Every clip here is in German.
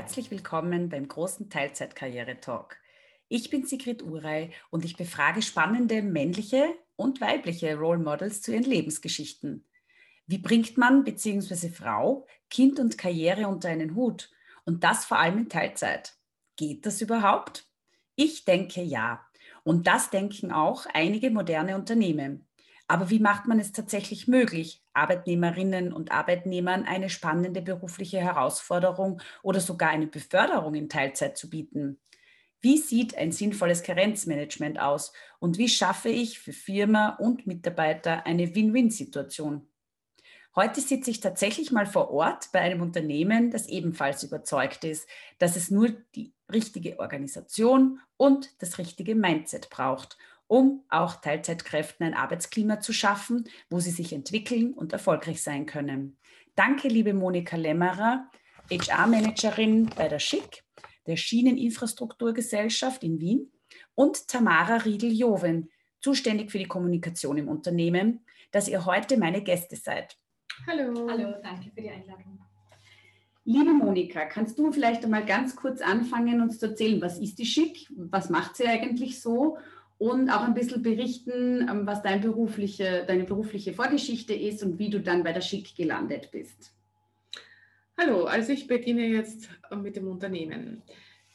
herzlich willkommen beim großen Teilzeitkarriere-Talk. Ich bin Sigrid Urey und ich befrage spannende männliche und weibliche Role Models zu ihren Lebensgeschichten. Wie bringt man bzw. Frau Kind und Karriere unter einen Hut? Und das vor allem in Teilzeit. Geht das überhaupt? Ich denke ja. Und das denken auch einige moderne Unternehmen. Aber wie macht man es tatsächlich möglich, Arbeitnehmerinnen und Arbeitnehmern eine spannende berufliche Herausforderung oder sogar eine Beförderung in Teilzeit zu bieten? Wie sieht ein sinnvolles Karenzmanagement aus und wie schaffe ich für Firma und Mitarbeiter eine Win-Win-Situation? Heute sitze ich tatsächlich mal vor Ort bei einem Unternehmen, das ebenfalls überzeugt ist, dass es nur die richtige Organisation und das richtige Mindset braucht, um auch Teilzeitkräften ein Arbeitsklima zu schaffen, wo sie sich entwickeln und erfolgreich sein können. Danke, liebe Monika Lämmerer, HR-Managerin bei der Schick, der Schieneninfrastrukturgesellschaft in Wien, und Tamara Riedel-Joven, zuständig für die Kommunikation im Unternehmen, dass ihr heute meine Gäste seid. Hallo. Hallo, danke für die Einladung. Liebe Monika, kannst du vielleicht einmal ganz kurz anfangen, uns zu erzählen, was ist die Schick? Was macht sie eigentlich so? Und auch ein bisschen berichten, ähm, was dein berufliche, deine berufliche Vorgeschichte ist und wie du dann bei der Schick gelandet bist. Hallo, also ich beginne jetzt äh, mit dem Unternehmen.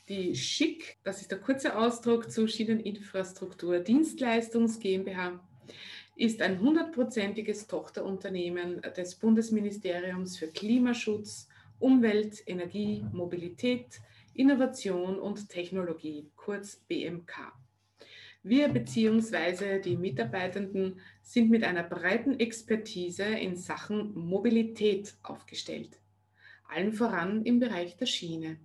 Die Schick, das ist der kurze Ausdruck zu Schieneninfrastruktur Dienstleistungs GmbH, ist ein hundertprozentiges Tochterunternehmen des Bundesministeriums für Klimaschutz, Umwelt, Energie, Mobilität, Innovation und Technologie, kurz BMK. Wir bzw. die Mitarbeitenden sind mit einer breiten Expertise in Sachen Mobilität aufgestellt, allen voran im Bereich der Schiene.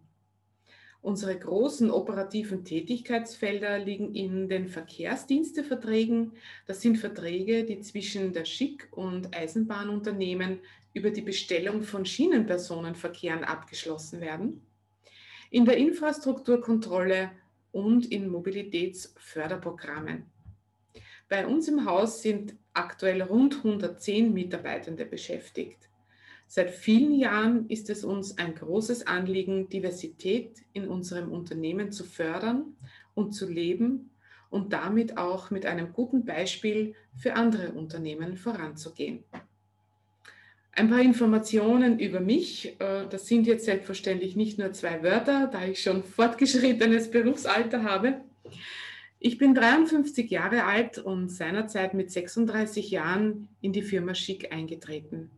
Unsere großen operativen Tätigkeitsfelder liegen in den Verkehrsdiensteverträgen. Das sind Verträge, die zwischen der Schick- und Eisenbahnunternehmen über die Bestellung von Schienenpersonenverkehren abgeschlossen werden. In der Infrastrukturkontrolle und in Mobilitätsförderprogrammen. Bei uns im Haus sind aktuell rund 110 Mitarbeitende beschäftigt. Seit vielen Jahren ist es uns ein großes Anliegen, Diversität in unserem Unternehmen zu fördern und zu leben und damit auch mit einem guten Beispiel für andere Unternehmen voranzugehen. Ein paar Informationen über mich. Äh, das sind jetzt selbstverständlich nicht nur zwei Wörter, da ich schon fortgeschrittenes Berufsalter habe. Ich bin 53 Jahre alt und seinerzeit mit 36 Jahren in die Firma Schick eingetreten.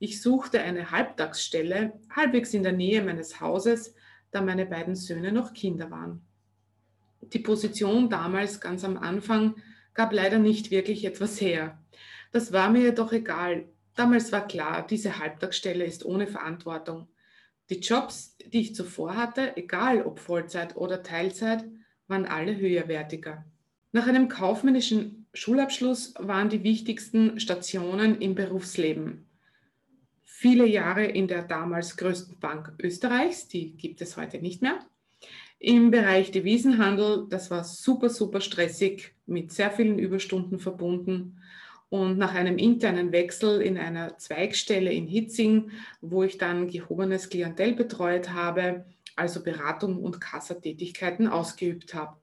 Ich suchte eine Halbtagsstelle, halbwegs in der Nähe meines Hauses, da meine beiden Söhne noch Kinder waren. Die Position damals ganz am Anfang gab leider nicht wirklich etwas her. Das war mir jedoch egal. Damals war klar, diese Halbtagsstelle ist ohne Verantwortung. Die Jobs, die ich zuvor hatte, egal ob Vollzeit oder Teilzeit, waren alle höherwertiger. Nach einem kaufmännischen Schulabschluss waren die wichtigsten Stationen im Berufsleben. Viele Jahre in der damals größten Bank Österreichs, die gibt es heute nicht mehr. Im Bereich Devisenhandel, das war super, super stressig, mit sehr vielen Überstunden verbunden. Und nach einem internen Wechsel in einer Zweigstelle in Hitzing, wo ich dann gehobenes Klientel betreut habe, also Beratung und Kassatätigkeiten ausgeübt habe.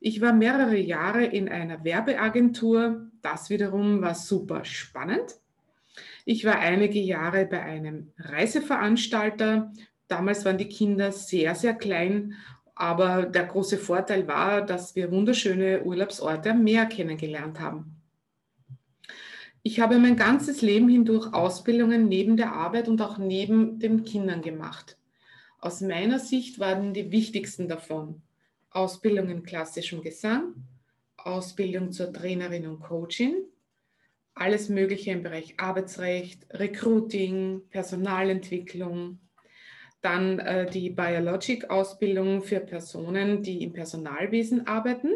Ich war mehrere Jahre in einer Werbeagentur. Das wiederum war super spannend. Ich war einige Jahre bei einem Reiseveranstalter. Damals waren die Kinder sehr, sehr klein, aber der große Vorteil war, dass wir wunderschöne Urlaubsorte am Meer kennengelernt haben. Ich habe mein ganzes Leben hindurch Ausbildungen neben der Arbeit und auch neben den Kindern gemacht. Aus meiner Sicht waren die wichtigsten davon Ausbildung in klassischem Gesang, Ausbildung zur Trainerin und Coaching, alles Mögliche im Bereich Arbeitsrecht, Recruiting, Personalentwicklung, dann äh, die Biologic-Ausbildung für Personen, die im Personalwesen arbeiten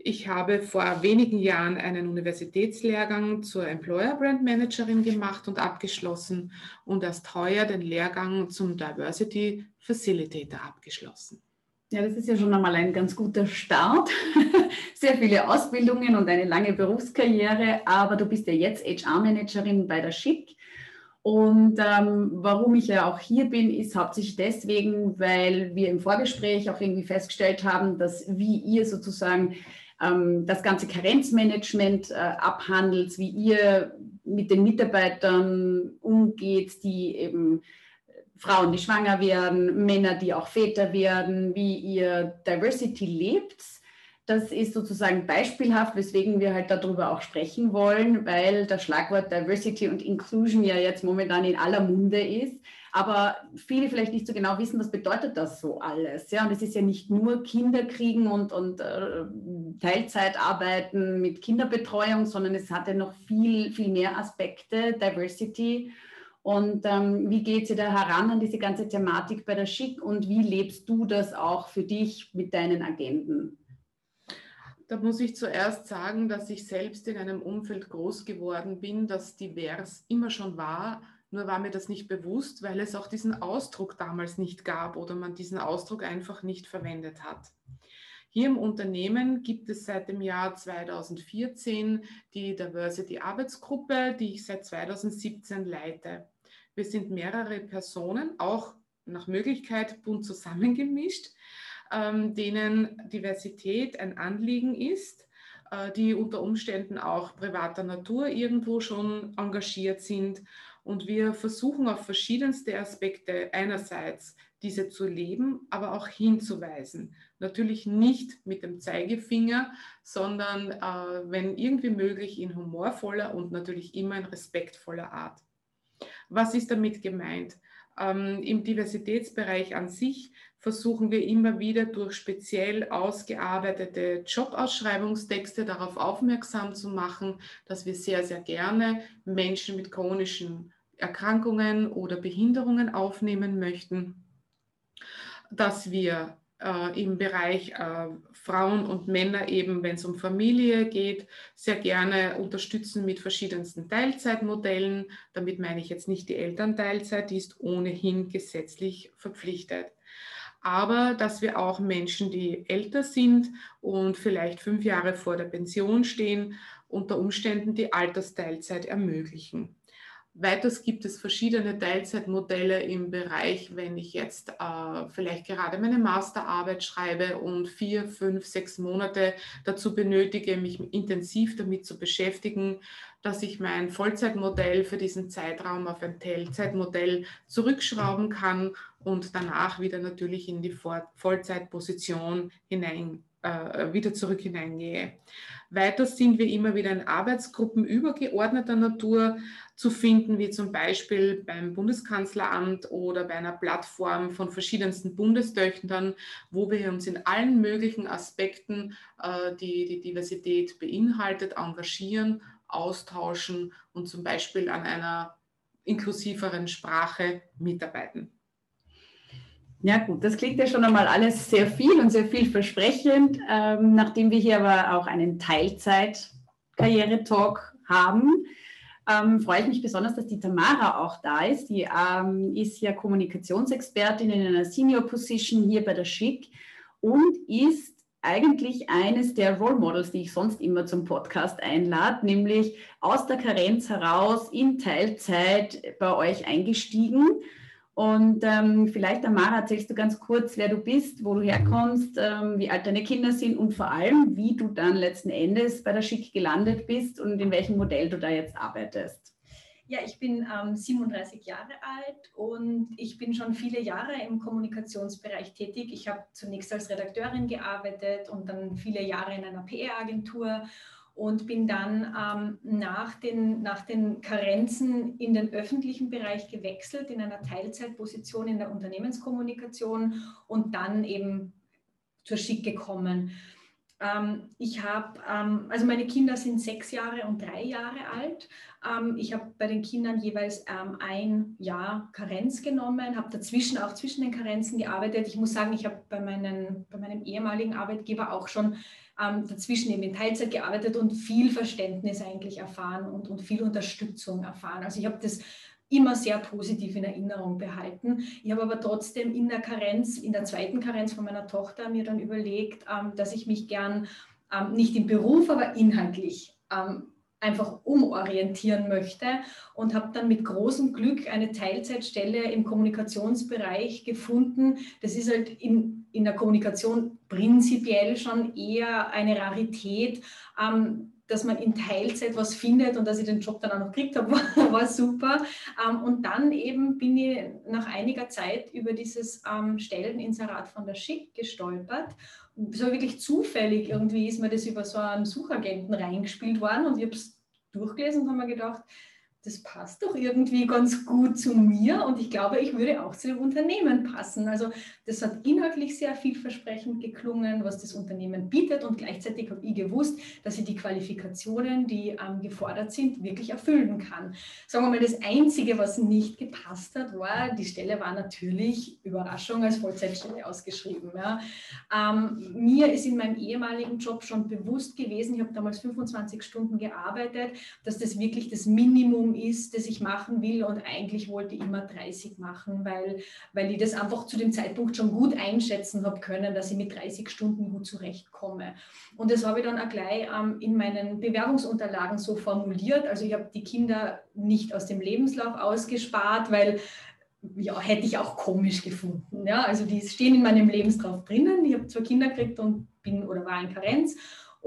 ich habe vor wenigen Jahren einen Universitätslehrgang zur Employer Brand Managerin gemacht und abgeschlossen und erst heuer den Lehrgang zum Diversity Facilitator abgeschlossen. Ja, das ist ja schon einmal ein ganz guter Start. Sehr viele Ausbildungen und eine lange Berufskarriere, aber du bist ja jetzt HR-Managerin bei der Schick Und ähm, warum ich ja auch hier bin, ist hauptsächlich deswegen, weil wir im Vorgespräch auch irgendwie festgestellt haben, dass wie ihr sozusagen ähm, das ganze Karenzmanagement äh, abhandelt, wie ihr mit den Mitarbeitern umgeht, die eben Frauen, die schwanger werden, Männer, die auch Väter werden, wie ihr Diversity lebt. Das ist sozusagen beispielhaft, weswegen wir halt darüber auch sprechen wollen, weil das Schlagwort Diversity und Inclusion ja jetzt momentan in aller Munde ist. Aber viele vielleicht nicht so genau wissen, was bedeutet das so alles. Ja, und es ist ja nicht nur Kinderkriegen und, und äh, Teilzeitarbeiten mit Kinderbetreuung, sondern es hat ja noch viel, viel mehr Aspekte, Diversity. Und ähm, wie geht sie da heran an diese ganze Thematik bei der Schick und wie lebst du das auch für dich mit deinen Agenden? Da muss ich zuerst sagen, dass ich selbst in einem Umfeld groß geworden bin, das divers immer schon war. Nur war mir das nicht bewusst, weil es auch diesen Ausdruck damals nicht gab oder man diesen Ausdruck einfach nicht verwendet hat. Hier im Unternehmen gibt es seit dem Jahr 2014 die Diversity Arbeitsgruppe, die ich seit 2017 leite. Wir sind mehrere Personen, auch nach Möglichkeit bunt zusammengemischt, ähm, denen Diversität ein Anliegen ist, äh, die unter Umständen auch privater Natur irgendwo schon engagiert sind. Und wir versuchen auf verschiedenste Aspekte einerseits diese zu leben, aber auch hinzuweisen. Natürlich nicht mit dem Zeigefinger, sondern äh, wenn irgendwie möglich in humorvoller und natürlich immer in respektvoller Art. Was ist damit gemeint? Ähm, Im Diversitätsbereich an sich versuchen wir immer wieder durch speziell ausgearbeitete Jobausschreibungstexte darauf aufmerksam zu machen, dass wir sehr, sehr gerne Menschen mit chronischen Erkrankungen oder Behinderungen aufnehmen möchten, dass wir äh, im Bereich äh, Frauen und Männer eben, wenn es um Familie geht, sehr gerne unterstützen mit verschiedensten Teilzeitmodellen. Damit meine ich jetzt nicht die Elternteilzeit, die ist ohnehin gesetzlich verpflichtet. Aber dass wir auch Menschen, die älter sind und vielleicht fünf Jahre vor der Pension stehen, unter Umständen die Altersteilzeit ermöglichen. Weiters gibt es verschiedene Teilzeitmodelle im Bereich, wenn ich jetzt äh, vielleicht gerade meine Masterarbeit schreibe und vier, fünf, sechs Monate dazu benötige, mich intensiv damit zu beschäftigen, dass ich mein Vollzeitmodell für diesen Zeitraum auf ein Teilzeitmodell zurückschrauben kann und danach wieder natürlich in die Vollzeitposition hinein äh, wieder zurück hineingehe. Weiter sind wir immer wieder in Arbeitsgruppen übergeordneter Natur zu finden, wie zum Beispiel beim Bundeskanzleramt oder bei einer Plattform von verschiedensten Bundestöchtern, wo wir uns in allen möglichen Aspekten, äh, die die Diversität beinhaltet, engagieren, austauschen und zum Beispiel an einer inklusiveren Sprache mitarbeiten. Ja gut, das klingt ja schon einmal alles sehr viel und sehr vielversprechend. Ähm, nachdem wir hier aber auch einen Teilzeit-Karriere-Talk haben, ähm, freue ich mich besonders, dass die Tamara auch da ist. Die ähm, ist ja Kommunikationsexpertin in einer Senior Position hier bei der Schick und ist eigentlich eines der Role Models, die ich sonst immer zum Podcast einlade, nämlich aus der Karenz heraus in Teilzeit bei euch eingestiegen und ähm, vielleicht, Amara, erzählst du ganz kurz, wer du bist, wo du herkommst, ähm, wie alt deine Kinder sind und vor allem, wie du dann letzten Endes bei der Schick gelandet bist und in welchem Modell du da jetzt arbeitest. Ja, ich bin ähm, 37 Jahre alt und ich bin schon viele Jahre im Kommunikationsbereich tätig. Ich habe zunächst als Redakteurin gearbeitet und dann viele Jahre in einer PR-Agentur und bin dann ähm, nach, den, nach den Karenzen in den öffentlichen Bereich gewechselt, in einer Teilzeitposition in der Unternehmenskommunikation und dann eben zur Schick gekommen. Ähm, ich habe, ähm, also meine Kinder sind sechs Jahre und drei Jahre alt. Ähm, ich habe bei den Kindern jeweils ähm, ein Jahr Karenz genommen, habe dazwischen auch zwischen den Karenzen gearbeitet. Ich muss sagen, ich habe bei, bei meinem ehemaligen Arbeitgeber auch schon ähm, dazwischen eben in Teilzeit gearbeitet und viel Verständnis eigentlich erfahren und, und viel Unterstützung erfahren. Also ich habe das immer sehr positiv in Erinnerung behalten. Ich habe aber trotzdem in der Karenz, in der zweiten Karenz von meiner Tochter mir dann überlegt, ähm, dass ich mich gern ähm, nicht im Beruf, aber inhaltlich ähm, einfach umorientieren möchte und habe dann mit großem Glück eine Teilzeitstelle im Kommunikationsbereich gefunden. Das ist halt in, in der Kommunikation prinzipiell schon eher eine Rarität. Ähm, dass man in Teilzeit was findet und dass ich den Job dann auch noch gekriegt habe, war, war super. Ähm, und dann eben bin ich nach einiger Zeit über dieses ähm, Stelleninserat von der Schick gestolpert so wirklich zufällig irgendwie ist mir das über so einen Suchagenten reingespielt worden und ich habe es durchgelesen und habe mir gedacht, das passt doch irgendwie ganz gut zu mir und ich glaube, ich würde auch zu dem Unternehmen passen. Also das hat inhaltlich sehr vielversprechend geklungen, was das Unternehmen bietet und gleichzeitig habe ich gewusst, dass ich die Qualifikationen, die ähm, gefordert sind, wirklich erfüllen kann. Sagen wir mal, das Einzige, was nicht gepasst hat, war, die Stelle war natürlich, Überraschung, als Vollzeitstelle ausgeschrieben. Ja. Ähm, mir ist in meinem ehemaligen Job schon bewusst gewesen, ich habe damals 25 Stunden gearbeitet, dass das wirklich das Minimum ist, das ich machen will. Und eigentlich wollte ich immer 30 machen, weil, weil ich das einfach zu dem Zeitpunkt schon gut einschätzen habe können, dass ich mit 30 Stunden gut zurechtkomme. Und das habe ich dann auch gleich ähm, in meinen Bewerbungsunterlagen so formuliert. Also ich habe die Kinder nicht aus dem Lebenslauf ausgespart, weil ja, hätte ich auch komisch gefunden. Ja? Also die stehen in meinem Lebenslauf drinnen. Ich habe zwei Kinder gekriegt und bin oder war in Karenz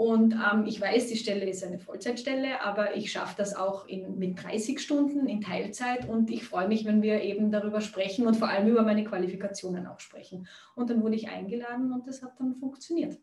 und ähm, ich weiß, die Stelle ist eine Vollzeitstelle, aber ich schaffe das auch in, mit 30 Stunden in Teilzeit und ich freue mich, wenn wir eben darüber sprechen und vor allem über meine Qualifikationen auch sprechen. Und dann wurde ich eingeladen und das hat dann funktioniert.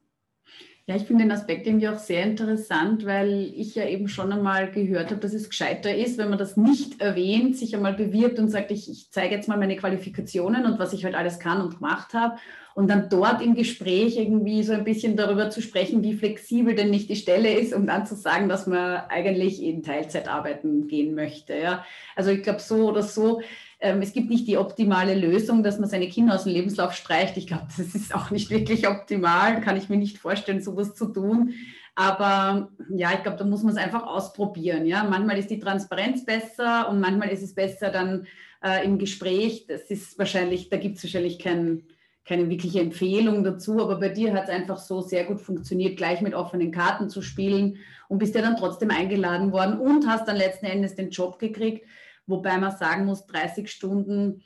Ja, ich finde den Aspekt irgendwie auch sehr interessant, weil ich ja eben schon einmal gehört habe, dass es gescheiter ist, wenn man das nicht erwähnt, sich einmal bewirbt und sagt, ich, ich zeige jetzt mal meine Qualifikationen und was ich halt alles kann und gemacht habe und dann dort im Gespräch irgendwie so ein bisschen darüber zu sprechen, wie flexibel denn nicht die Stelle ist, um dann zu sagen, dass man eigentlich in Teilzeit arbeiten gehen möchte. Ja. Also ich glaube, so oder so, ähm, es gibt nicht die optimale Lösung, dass man seine Kinder aus dem Lebenslauf streicht. Ich glaube, das ist auch nicht wirklich optimal, kann ich mir nicht vorstellen, sowas zu tun. Aber ja, ich glaube, da muss man es einfach ausprobieren. Ja, manchmal ist die Transparenz besser und manchmal ist es besser dann äh, im Gespräch. Das ist wahrscheinlich, da gibt es wahrscheinlich keinen keine wirkliche Empfehlung dazu, aber bei dir hat es einfach so sehr gut funktioniert, gleich mit offenen Karten zu spielen und bist ja dann trotzdem eingeladen worden und hast dann letzten Endes den Job gekriegt, wobei man sagen muss, 30 Stunden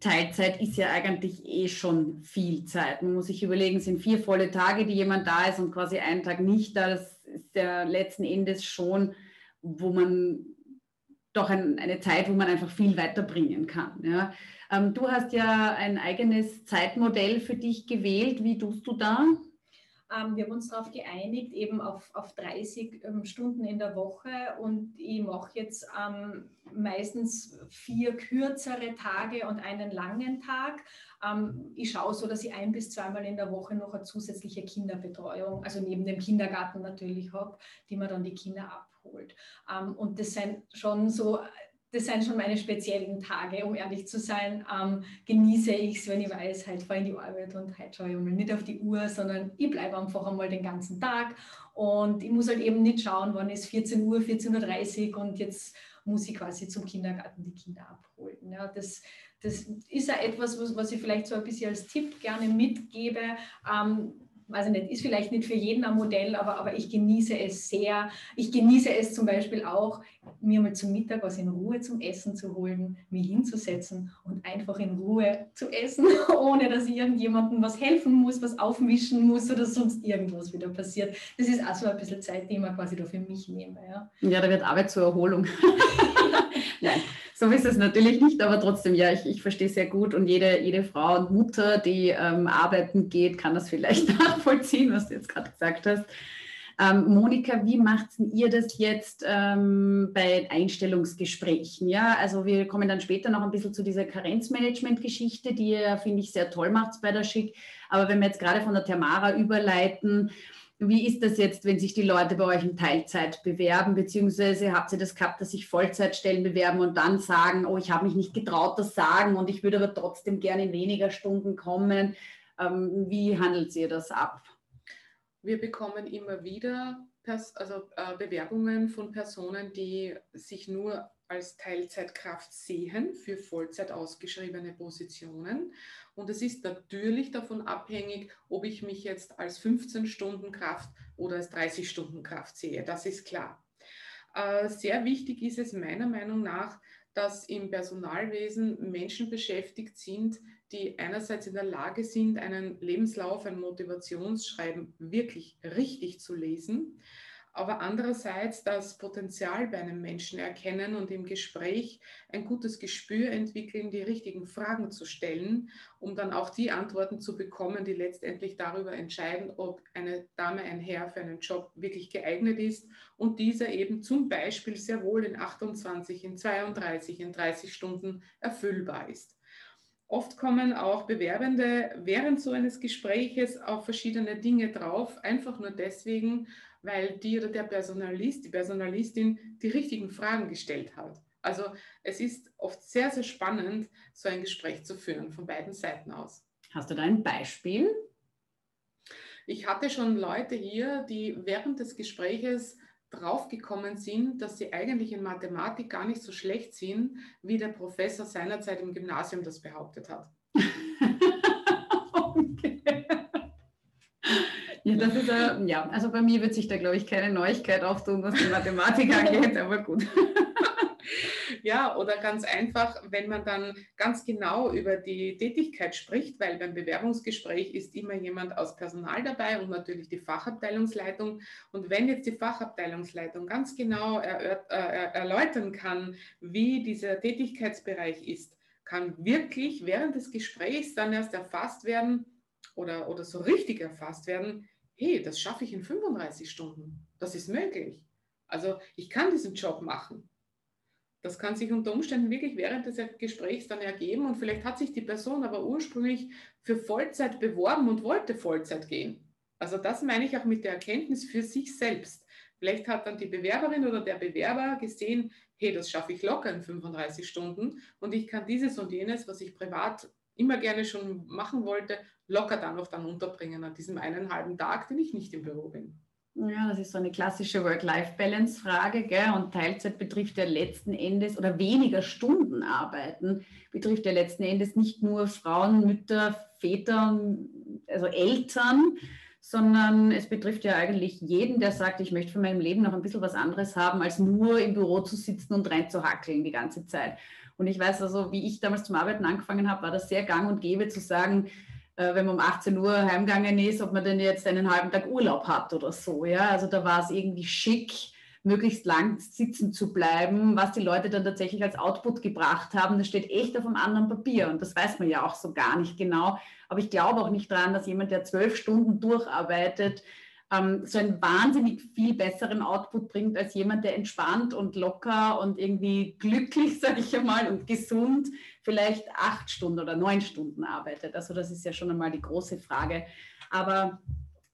Teilzeit ist ja eigentlich eh schon viel Zeit. Man muss sich überlegen, sind vier volle Tage, die jemand da ist und quasi einen Tag nicht da. Das ist ja letzten Endes schon, wo man doch ein, eine Zeit, wo man einfach viel weiterbringen kann. Ja. Ähm, du hast ja ein eigenes Zeitmodell für dich gewählt. Wie tust du da? Ähm, wir haben uns darauf geeinigt, eben auf, auf 30 ähm, Stunden in der Woche und ich mache jetzt ähm, meistens vier kürzere Tage und einen langen Tag. Ähm, ich schaue so, dass ich ein bis zweimal in der Woche noch eine zusätzliche Kinderbetreuung, also neben dem Kindergarten natürlich habe, die man dann die Kinder abholt. Ähm, und das sind schon so das sind schon meine speziellen Tage, um ehrlich zu sein. Ähm, genieße ich es, wenn ich weiß, halt fahre in die Arbeit und halt schaue ich mal nicht auf die Uhr, sondern ich bleibe einfach einmal den ganzen Tag. Und ich muss halt eben nicht schauen, wann ist 14 Uhr, 14.30 Uhr und jetzt muss ich quasi zum Kindergarten die Kinder abholen. Ja, das, das ist ja etwas, was, was ich vielleicht so ein bisschen als Tipp gerne mitgebe. Ähm, weiß ich nicht, ist vielleicht nicht für jeden ein Modell, aber, aber ich genieße es sehr. Ich genieße es zum Beispiel auch, mir mal zum Mittag was in Ruhe zum Essen zu holen, mich hinzusetzen und einfach in Ruhe zu essen, ohne dass ich irgendjemandem was helfen muss, was aufmischen muss oder sonst irgendwas wieder passiert. Das ist auch so ein bisschen Zeit, die ich mir quasi da für mich nehme. Ja, ja da wird Arbeit zur Erholung. So ist es natürlich nicht, aber trotzdem, ja, ich, ich verstehe sehr gut und jede, jede Frau und Mutter, die ähm, arbeiten geht, kann das vielleicht nachvollziehen, was du jetzt gerade gesagt hast. Ähm, Monika, wie macht ihr das jetzt ähm, bei Einstellungsgesprächen? Ja, also wir kommen dann später noch ein bisschen zu dieser Karenzmanagement-Geschichte, die ihr, finde ich, sehr toll macht bei der Schick. Aber wenn wir jetzt gerade von der Tamara überleiten, wie ist das jetzt, wenn sich die Leute bei euch in Teilzeit bewerben, beziehungsweise habt ihr das gehabt, dass sich Vollzeitstellen bewerben und dann sagen, oh, ich habe mich nicht getraut, das sagen und ich würde aber trotzdem gerne in weniger Stunden kommen. Ähm, wie handelt ihr das ab? Wir bekommen immer wieder also, äh, Bewerbungen von Personen, die sich nur als Teilzeitkraft sehen für Vollzeit ausgeschriebene Positionen. Und es ist natürlich davon abhängig, ob ich mich jetzt als 15 Stunden Kraft oder als 30 Stunden Kraft sehe. Das ist klar. Äh, sehr wichtig ist es meiner Meinung nach, dass im Personalwesen Menschen beschäftigt sind, die einerseits in der Lage sind, einen Lebenslauf, ein Motivationsschreiben wirklich richtig zu lesen aber andererseits das Potenzial bei einem Menschen erkennen und im Gespräch ein gutes Gespür entwickeln, die richtigen Fragen zu stellen, um dann auch die Antworten zu bekommen, die letztendlich darüber entscheiden, ob eine Dame, ein Herr für einen Job wirklich geeignet ist und dieser eben zum Beispiel sehr wohl in 28, in 32, in 30 Stunden erfüllbar ist. Oft kommen auch Bewerbende während so eines Gespräches auf verschiedene Dinge drauf, einfach nur deswegen, weil die oder der Personalist, die Personalistin die richtigen Fragen gestellt hat. Also es ist oft sehr, sehr spannend, so ein Gespräch zu führen, von beiden Seiten aus. Hast du da ein Beispiel? Ich hatte schon Leute hier, die während des Gespräches draufgekommen sind, dass sie eigentlich in Mathematik gar nicht so schlecht sind, wie der Professor seinerzeit im Gymnasium das behauptet hat. Ja, das ist, äh, ja, also bei mir wird sich da, glaube ich, keine Neuigkeit auftun, was die Mathematik angeht, aber gut. Ja, oder ganz einfach, wenn man dann ganz genau über die Tätigkeit spricht, weil beim Bewerbungsgespräch ist immer jemand aus Personal dabei und natürlich die Fachabteilungsleitung. Und wenn jetzt die Fachabteilungsleitung ganz genau er, äh, erläutern kann, wie dieser Tätigkeitsbereich ist, kann wirklich während des Gesprächs dann erst erfasst werden oder, oder so richtig erfasst werden, hey, das schaffe ich in 35 Stunden. Das ist möglich. Also ich kann diesen Job machen. Das kann sich unter Umständen wirklich während des Gesprächs dann ergeben und vielleicht hat sich die Person aber ursprünglich für Vollzeit beworben und wollte Vollzeit gehen. Also das meine ich auch mit der Erkenntnis für sich selbst. Vielleicht hat dann die Bewerberin oder der Bewerber gesehen, hey, das schaffe ich locker in 35 Stunden und ich kann dieses und jenes, was ich privat immer gerne schon machen wollte, locker dann noch dann unterbringen an diesem einen halben Tag, den ich nicht im Büro bin. Ja, das ist so eine klassische Work-Life-Balance-Frage. Und Teilzeit betrifft ja letzten Endes oder weniger Stunden arbeiten, betrifft ja letzten Endes nicht nur Frauen, Mütter, Väter, also Eltern, sondern es betrifft ja eigentlich jeden, der sagt, ich möchte von meinem Leben noch ein bisschen was anderes haben, als nur im Büro zu sitzen und reinzuhackeln die ganze Zeit. Und ich weiß also, wie ich damals zum Arbeiten angefangen habe, war das sehr gang und gäbe zu sagen, äh, wenn man um 18 Uhr heimgegangen ist, ob man denn jetzt einen halben Tag Urlaub hat oder so. Ja? Also da war es irgendwie schick, möglichst lang sitzen zu bleiben, was die Leute dann tatsächlich als Output gebracht haben. Das steht echt auf einem anderen Papier und das weiß man ja auch so gar nicht genau. Aber ich glaube auch nicht daran, dass jemand, der zwölf Stunden durcharbeitet, ähm, so einen wahnsinnig viel besseren Output bringt als jemand, der entspannt und locker und irgendwie glücklich, sage ich einmal, und gesund vielleicht acht Stunden oder neun Stunden arbeitet. Also das ist ja schon einmal die große Frage. Aber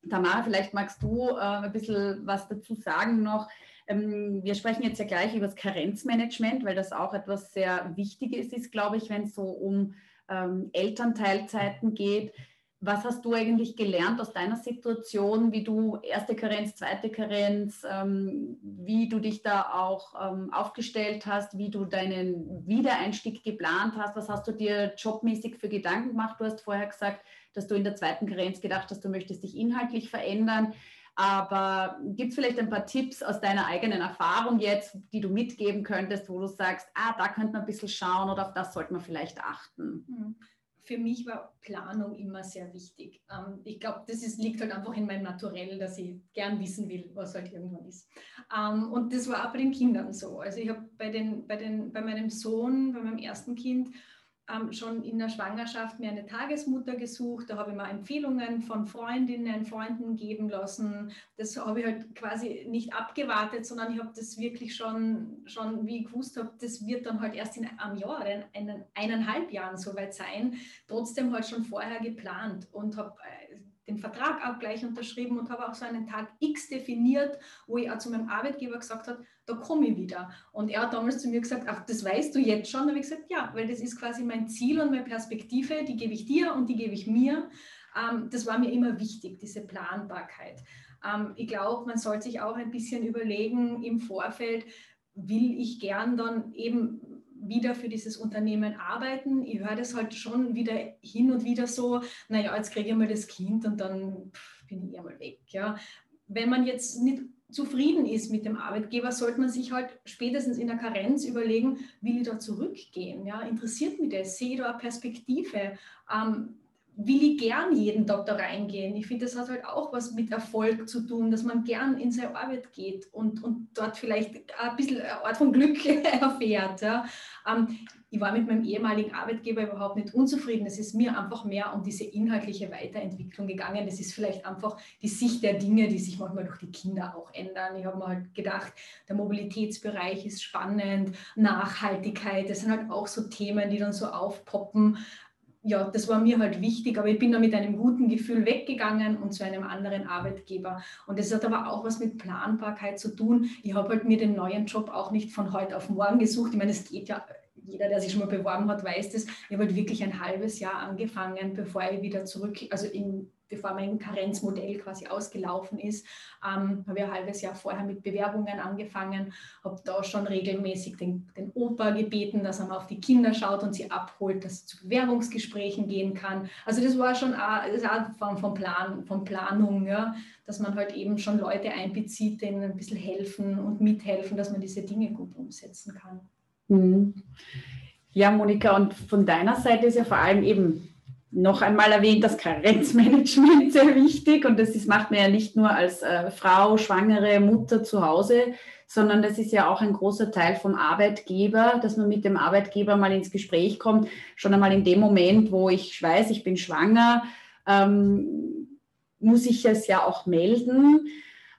Tamara, vielleicht magst du äh, ein bisschen was dazu sagen noch. Ähm, wir sprechen jetzt ja gleich über das Karenzmanagement, weil das auch etwas sehr Wichtiges ist, glaube ich, wenn es so um ähm, Elternteilzeiten geht. Was hast du eigentlich gelernt aus deiner Situation, wie du erste Karenz, zweite Karenz, ähm, wie du dich da auch ähm, aufgestellt hast, wie du deinen Wiedereinstieg geplant hast? Was hast du dir jobmäßig für Gedanken gemacht? Du hast vorher gesagt, dass du in der zweiten Karenz gedacht hast, du möchtest dich inhaltlich verändern. Aber gibt es vielleicht ein paar Tipps aus deiner eigenen Erfahrung jetzt, die du mitgeben könntest, wo du sagst, ah, da könnte man ein bisschen schauen oder auf das sollte man vielleicht achten? Mhm für mich war Planung immer sehr wichtig. Ähm, ich glaube, das ist, liegt halt einfach in meinem Naturell, dass ich gern wissen will, was halt irgendwann ist. Ähm, und das war auch bei den Kindern so. Also ich habe bei, den, bei, den, bei meinem Sohn, bei meinem ersten Kind, ähm, schon in der Schwangerschaft mir eine Tagesmutter gesucht. Da habe ich mir Empfehlungen von Freundinnen, Freunden geben lassen. Das habe ich halt quasi nicht abgewartet, sondern ich habe das wirklich schon, schon wie ich gewusst habe, das wird dann halt erst in einem Jahr, in einen, eineinhalb Jahren soweit sein. Trotzdem halt schon vorher geplant und habe äh, den Vertrag auch gleich unterschrieben und habe auch so einen Tag X definiert, wo ich auch zu meinem Arbeitgeber gesagt habe, da komme ich wieder. Und er hat damals zu mir gesagt, ach, das weißt du jetzt schon. Da habe ich gesagt, ja, weil das ist quasi mein Ziel und meine Perspektive, die gebe ich dir und die gebe ich mir. Ähm, das war mir immer wichtig, diese Planbarkeit. Ähm, ich glaube, man sollte sich auch ein bisschen überlegen im Vorfeld, will ich gern dann eben wieder für dieses Unternehmen arbeiten. Ich höre das halt schon wieder hin und wieder so, naja, jetzt kriege ich mal das Kind und dann bin ich eh mal weg. Ja. Wenn man jetzt nicht zufrieden ist mit dem Arbeitgeber, sollte man sich halt spätestens in der Karenz überlegen, will ich da zurückgehen? Ja? Interessiert mich das? Sehe ich da eine Perspektive? Ähm, will ich gern jeden Tag da reingehen? Ich finde, das hat halt auch was mit Erfolg zu tun, dass man gern in seine Arbeit geht und, und dort vielleicht ein bisschen eine Art von Glück erfährt. Ja? Ähm, ich war mit meinem ehemaligen Arbeitgeber überhaupt nicht unzufrieden. Es ist mir einfach mehr um diese inhaltliche Weiterentwicklung gegangen. Das ist vielleicht einfach die Sicht der Dinge, die sich manchmal durch die Kinder auch ändern. Ich habe mir halt gedacht, der Mobilitätsbereich ist spannend, Nachhaltigkeit, das sind halt auch so Themen, die dann so aufpoppen. Ja, das war mir halt wichtig, aber ich bin da mit einem guten Gefühl weggegangen und zu einem anderen Arbeitgeber. Und das hat aber auch was mit Planbarkeit zu tun. Ich habe halt mir den neuen Job auch nicht von heute auf morgen gesucht. Ich meine, es geht ja jeder, der sich schon mal beworben hat, weiß das. Ich habe halt wirklich ein halbes Jahr angefangen, bevor ich wieder zurück, also in, bevor mein Karenzmodell quasi ausgelaufen ist, ähm, habe ich ein halbes Jahr vorher mit Bewerbungen angefangen, habe da schon regelmäßig den, den Opa gebeten, dass er mal auf die Kinder schaut und sie abholt, dass sie zu Bewerbungsgesprächen gehen kann. Also das war schon eine, das Form von, Plan, von Planung, ja, dass man halt eben schon Leute einbezieht, denen ein bisschen helfen und mithelfen, dass man diese Dinge gut umsetzen kann. Mhm. Ja, Monika, und von deiner Seite ist ja vor allem eben noch einmal erwähnt, das Karenzmanagement sehr wichtig. Und das ist, macht man ja nicht nur als äh, Frau, schwangere Mutter zu Hause, sondern das ist ja auch ein großer Teil vom Arbeitgeber, dass man mit dem Arbeitgeber mal ins Gespräch kommt. Schon einmal in dem Moment, wo ich weiß, ich bin schwanger, ähm, muss ich es ja auch melden.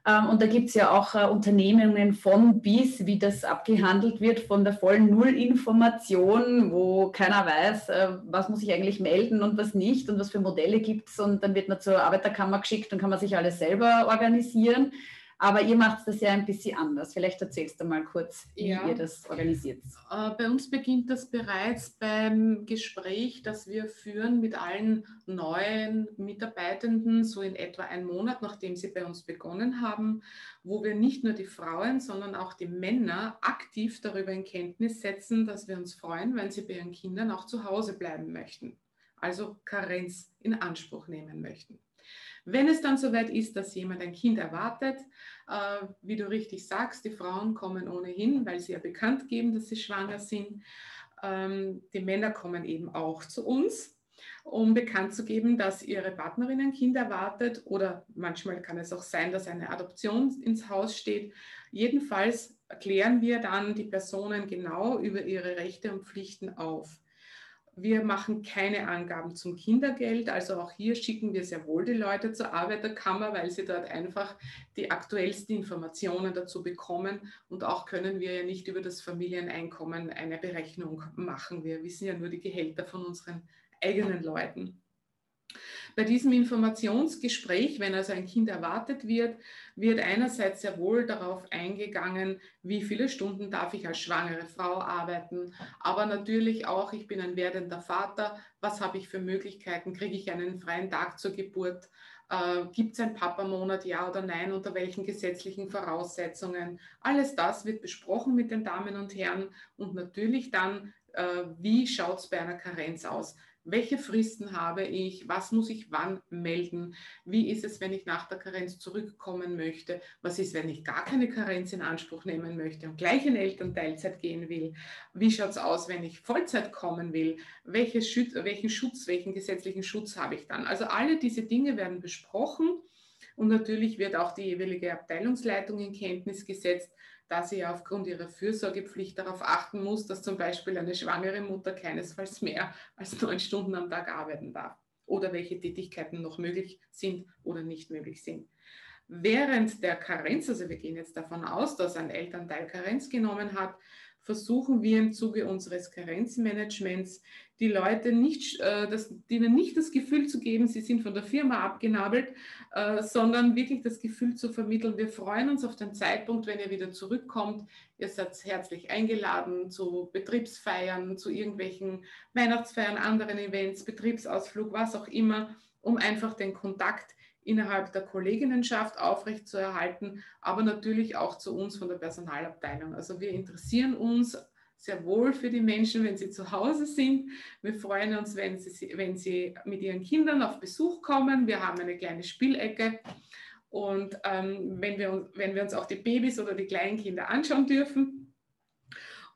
Ähm, und da gibt es ja auch äh, Unternehmungen von bis, wie das abgehandelt wird, von der vollen Nullinformation, wo keiner weiß, äh, was muss ich eigentlich melden und was nicht und was für Modelle gibt es. Und dann wird man zur Arbeiterkammer geschickt und kann man sich alles selber organisieren. Aber ihr macht das ja ein bisschen anders. Vielleicht erzählst du mal kurz, wie ja. ihr das organisiert. Äh, bei uns beginnt das bereits beim Gespräch, das wir führen mit allen neuen Mitarbeitenden, so in etwa einen Monat, nachdem sie bei uns begonnen haben, wo wir nicht nur die Frauen, sondern auch die Männer aktiv darüber in Kenntnis setzen, dass wir uns freuen, wenn sie bei ihren Kindern auch zu Hause bleiben möchten. Also Karenz in Anspruch nehmen möchten. Wenn es dann soweit ist, dass jemand ein Kind erwartet, äh, wie du richtig sagst, die Frauen kommen ohnehin, weil sie ja bekannt geben, dass sie schwanger sind. Ähm, die Männer kommen eben auch zu uns, um bekannt zu geben, dass ihre Partnerin ein Kind erwartet oder manchmal kann es auch sein, dass eine Adoption ins Haus steht. Jedenfalls klären wir dann die Personen genau über ihre Rechte und Pflichten auf. Wir machen keine Angaben zum Kindergeld. Also auch hier schicken wir sehr wohl die Leute zur Arbeiterkammer, weil sie dort einfach die aktuellsten Informationen dazu bekommen. Und auch können wir ja nicht über das Familieneinkommen eine Berechnung machen. Wir wissen ja nur die Gehälter von unseren eigenen Leuten. Bei diesem Informationsgespräch, wenn also ein Kind erwartet wird, wird einerseits sehr wohl darauf eingegangen, wie viele Stunden darf ich als schwangere Frau arbeiten, aber natürlich auch, ich bin ein werdender Vater, was habe ich für Möglichkeiten, kriege ich einen freien Tag zur Geburt, äh, gibt es einen Papamonat, ja oder nein, unter welchen gesetzlichen Voraussetzungen. Alles das wird besprochen mit den Damen und Herren und natürlich dann, äh, wie schaut es bei einer Karenz aus welche Fristen habe ich, was muss ich wann melden, wie ist es, wenn ich nach der Karenz zurückkommen möchte, was ist, wenn ich gar keine Karenz in Anspruch nehmen möchte und gleich in Elternteilzeit gehen will, wie schaut es aus, wenn ich Vollzeit kommen will, Welche Schutz, welchen Schutz, welchen gesetzlichen Schutz habe ich dann. Also alle diese Dinge werden besprochen und natürlich wird auch die jeweilige Abteilungsleitung in Kenntnis gesetzt, da sie ja aufgrund ihrer Fürsorgepflicht darauf achten muss, dass zum Beispiel eine schwangere Mutter keinesfalls mehr als neun Stunden am Tag arbeiten darf oder welche Tätigkeiten noch möglich sind oder nicht möglich sind. Während der Karenz, also wir gehen jetzt davon aus, dass ein Elternteil Karenz genommen hat, versuchen wir im Zuge unseres Karenzmanagements die Leute nicht, äh, das, denen nicht das Gefühl zu geben, sie sind von der Firma abgenabelt, äh, sondern wirklich das Gefühl zu vermitteln, wir freuen uns auf den Zeitpunkt, wenn ihr wieder zurückkommt. Ihr seid herzlich eingeladen zu Betriebsfeiern, zu irgendwelchen Weihnachtsfeiern, anderen Events, Betriebsausflug, was auch immer, um einfach den Kontakt innerhalb der Kolleginnenschaft aufrechtzuerhalten, aber natürlich auch zu uns von der Personalabteilung. Also wir interessieren uns sehr wohl für die Menschen, wenn sie zu Hause sind. Wir freuen uns, wenn sie, wenn sie mit ihren Kindern auf Besuch kommen. Wir haben eine kleine Spielecke Und ähm, wenn, wir, wenn wir uns auch die Babys oder die Kleinkinder anschauen dürfen,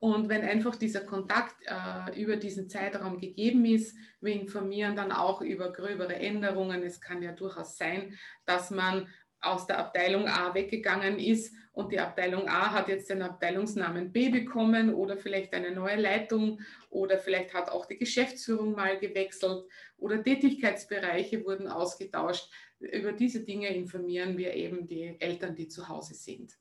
und wenn einfach dieser Kontakt äh, über diesen Zeitraum gegeben ist, wir informieren dann auch über gröbere Änderungen. Es kann ja durchaus sein, dass man aus der Abteilung A weggegangen ist und die Abteilung A hat jetzt den Abteilungsnamen B bekommen oder vielleicht eine neue Leitung oder vielleicht hat auch die Geschäftsführung mal gewechselt oder Tätigkeitsbereiche wurden ausgetauscht. Über diese Dinge informieren wir eben die Eltern, die zu Hause sind.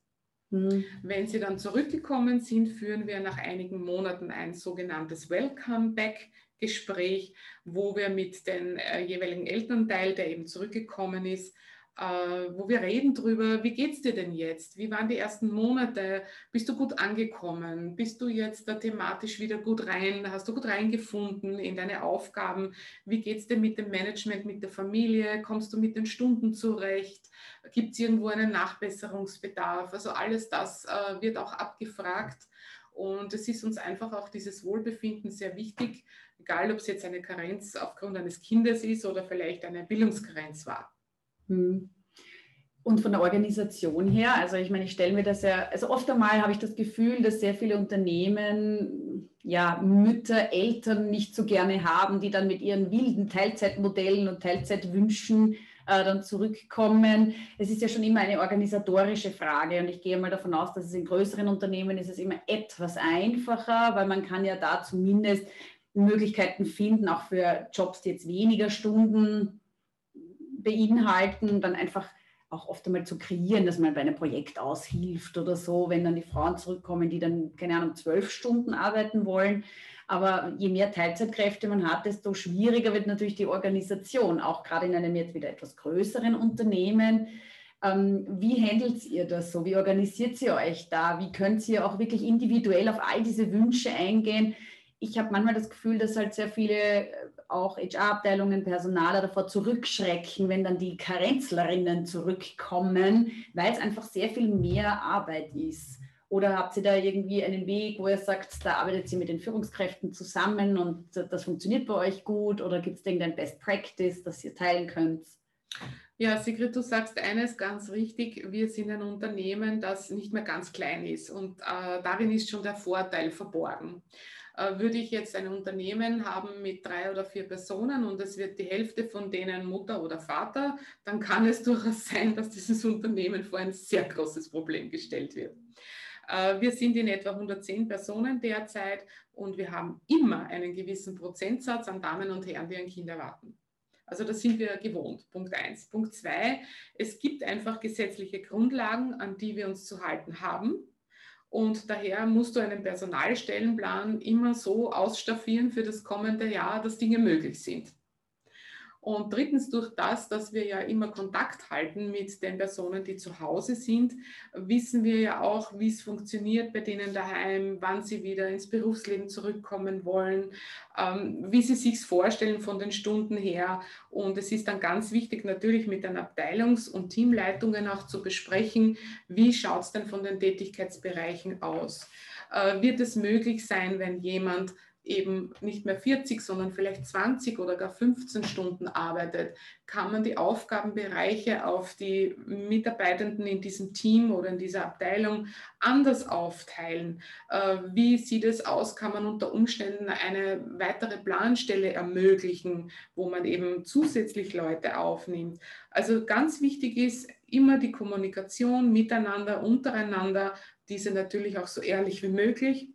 Mhm. Wenn sie dann zurückgekommen sind, führen wir nach einigen Monaten ein sogenanntes Welcome Back Gespräch, wo wir mit dem äh, jeweiligen Elternteil, der eben zurückgekommen ist, wo wir reden drüber, wie geht es dir denn jetzt? Wie waren die ersten Monate? Bist du gut angekommen? Bist du jetzt da thematisch wieder gut rein? Hast du gut reingefunden in deine Aufgaben? Wie geht es dir mit dem Management, mit der Familie? Kommst du mit den Stunden zurecht? Gibt es irgendwo einen Nachbesserungsbedarf? Also alles das äh, wird auch abgefragt. Und es ist uns einfach auch dieses Wohlbefinden sehr wichtig, egal ob es jetzt eine Karenz aufgrund eines Kindes ist oder vielleicht eine Bildungskarenz war. Hm. Und von der Organisation her, also ich meine, ich stelle mir das ja, also oft einmal habe ich das Gefühl, dass sehr viele Unternehmen ja Mütter, Eltern nicht so gerne haben, die dann mit ihren wilden Teilzeitmodellen und Teilzeitwünschen äh, dann zurückkommen. Es ist ja schon immer eine organisatorische Frage und ich gehe mal davon aus, dass es in größeren Unternehmen ist es immer etwas einfacher, weil man kann ja da zumindest Möglichkeiten finden, auch für Jobs, die jetzt weniger Stunden beinhalten, dann einfach auch oft einmal zu kreieren, dass man bei einem Projekt aushilft oder so, wenn dann die Frauen zurückkommen, die dann, keine Ahnung, zwölf Stunden arbeiten wollen. Aber je mehr Teilzeitkräfte man hat, desto schwieriger wird natürlich die Organisation, auch gerade in einem jetzt wieder etwas größeren Unternehmen. Ähm, wie handelt ihr das so? Wie organisiert ihr euch da? Wie könnt ihr auch wirklich individuell auf all diese Wünsche eingehen? Ich habe manchmal das Gefühl, dass halt sehr viele auch HR-Abteilungen, Personaler davor zurückschrecken, wenn dann die Karenzlerinnen zurückkommen, weil es einfach sehr viel mehr Arbeit ist. Oder habt ihr da irgendwie einen Weg, wo ihr sagt, da arbeitet ihr mit den Führungskräften zusammen und das funktioniert bei euch gut? Oder gibt es irgendein Best Practice, das ihr teilen könnt? Ja, Sigrid, du sagst eines ganz richtig. Wir sind ein Unternehmen, das nicht mehr ganz klein ist und äh, darin ist schon der Vorteil verborgen. Äh, würde ich jetzt ein Unternehmen haben mit drei oder vier Personen und es wird die Hälfte von denen Mutter oder Vater, dann kann es durchaus sein, dass dieses Unternehmen vor ein sehr großes Problem gestellt wird. Äh, wir sind in etwa 110 Personen derzeit und wir haben immer einen gewissen Prozentsatz an Damen und Herren, die ein Kind erwarten. Also das sind wir gewohnt. Punkt eins. Punkt zwei, es gibt einfach gesetzliche Grundlagen, an die wir uns zu halten haben. Und daher musst du einen Personalstellenplan immer so ausstaffieren für das kommende Jahr, dass Dinge möglich sind. Und drittens durch das, dass wir ja immer Kontakt halten mit den Personen, die zu Hause sind, wissen wir ja auch, wie es funktioniert bei denen daheim, wann sie wieder ins Berufsleben zurückkommen wollen, ähm, wie sie sich vorstellen von den Stunden her. Und es ist dann ganz wichtig, natürlich mit den Abteilungs- und Teamleitungen auch zu besprechen, wie schaut es denn von den Tätigkeitsbereichen aus. Äh, wird es möglich sein, wenn jemand eben nicht mehr 40, sondern vielleicht 20 oder gar 15 Stunden arbeitet, kann man die Aufgabenbereiche auf die Mitarbeitenden in diesem Team oder in dieser Abteilung anders aufteilen. Äh, wie sieht es aus? Kann man unter Umständen eine weitere Planstelle ermöglichen, wo man eben zusätzlich Leute aufnimmt? Also ganz wichtig ist immer die Kommunikation miteinander, untereinander, diese natürlich auch so ehrlich wie möglich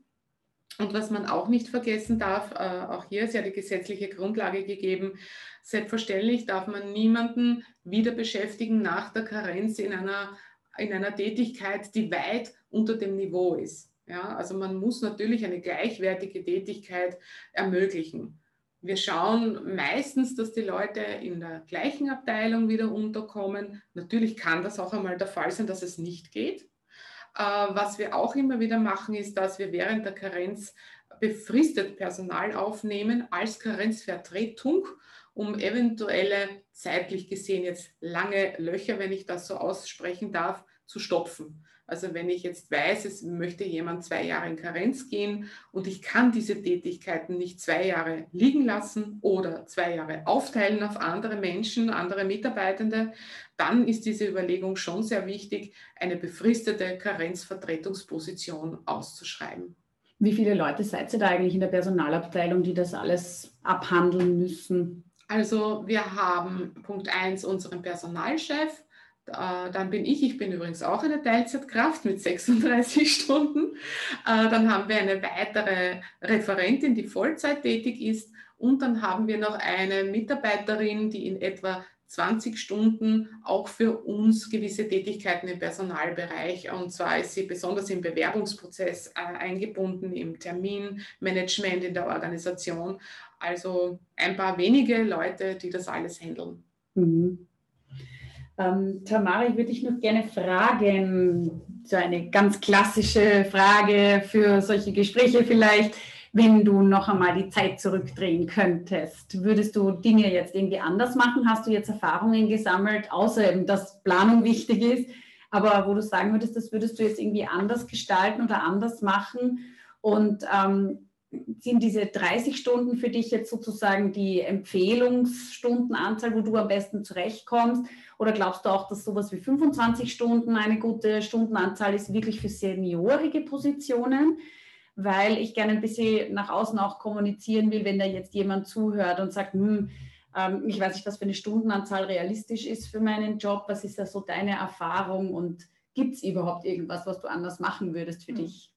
und was man auch nicht vergessen darf, äh, auch hier ist ja die gesetzliche Grundlage gegeben, selbstverständlich darf man niemanden wieder beschäftigen nach der Karenz in einer, in einer Tätigkeit, die weit unter dem Niveau ist. Ja, also man muss natürlich eine gleichwertige Tätigkeit ermöglichen. Wir schauen meistens, dass die Leute in der gleichen Abteilung wieder unterkommen. Natürlich kann das auch einmal der Fall sein, dass es nicht geht. Äh, was wir auch immer wieder machen, ist, dass wir während der Karenz befristet Personal aufnehmen als Karenzvertretung, um eventuelle zeitlich gesehen jetzt lange Löcher, wenn ich das so aussprechen darf, zu stopfen. Also wenn ich jetzt weiß, es möchte jemand zwei Jahre in Karenz gehen und ich kann diese Tätigkeiten nicht zwei Jahre liegen lassen oder zwei Jahre aufteilen auf andere Menschen, andere Mitarbeitende, dann ist diese Überlegung schon sehr wichtig, eine befristete Karenzvertretungsposition auszuschreiben. Wie viele Leute seid ihr da eigentlich in der Personalabteilung, die das alles abhandeln müssen? Also wir haben Punkt 1 unseren Personalchef, äh, dann bin ich, ich bin übrigens auch eine Teilzeitkraft mit 36 Stunden. Äh, dann haben wir eine weitere Referentin, die Vollzeit tätig ist. Und dann haben wir noch eine Mitarbeiterin, die in etwa 20 Stunden auch für uns gewisse Tätigkeiten im Personalbereich. Und zwar ist sie besonders im Bewerbungsprozess äh, eingebunden, im Terminmanagement, in der Organisation. Also ein paar wenige Leute, die das alles handeln. Mhm. Ähm, Tamara, ich würde dich noch gerne fragen, so eine ganz klassische Frage für solche Gespräche vielleicht, wenn du noch einmal die Zeit zurückdrehen könntest. Würdest du Dinge jetzt irgendwie anders machen? Hast du jetzt Erfahrungen gesammelt, außer eben, dass Planung wichtig ist, aber wo du sagen würdest, das würdest du jetzt irgendwie anders gestalten oder anders machen? Und ähm, sind diese 30 Stunden für dich jetzt sozusagen die Empfehlungsstundenanzahl, wo du am besten zurechtkommst? Oder glaubst du auch, dass sowas wie 25 Stunden eine gute Stundenanzahl ist, wirklich für seniorige Positionen? Weil ich gerne ein bisschen nach außen auch kommunizieren will, wenn da jetzt jemand zuhört und sagt, hm, ähm, ich weiß nicht, was für eine Stundenanzahl realistisch ist für meinen Job. Was ist da so deine Erfahrung und gibt es überhaupt irgendwas, was du anders machen würdest für hm. dich?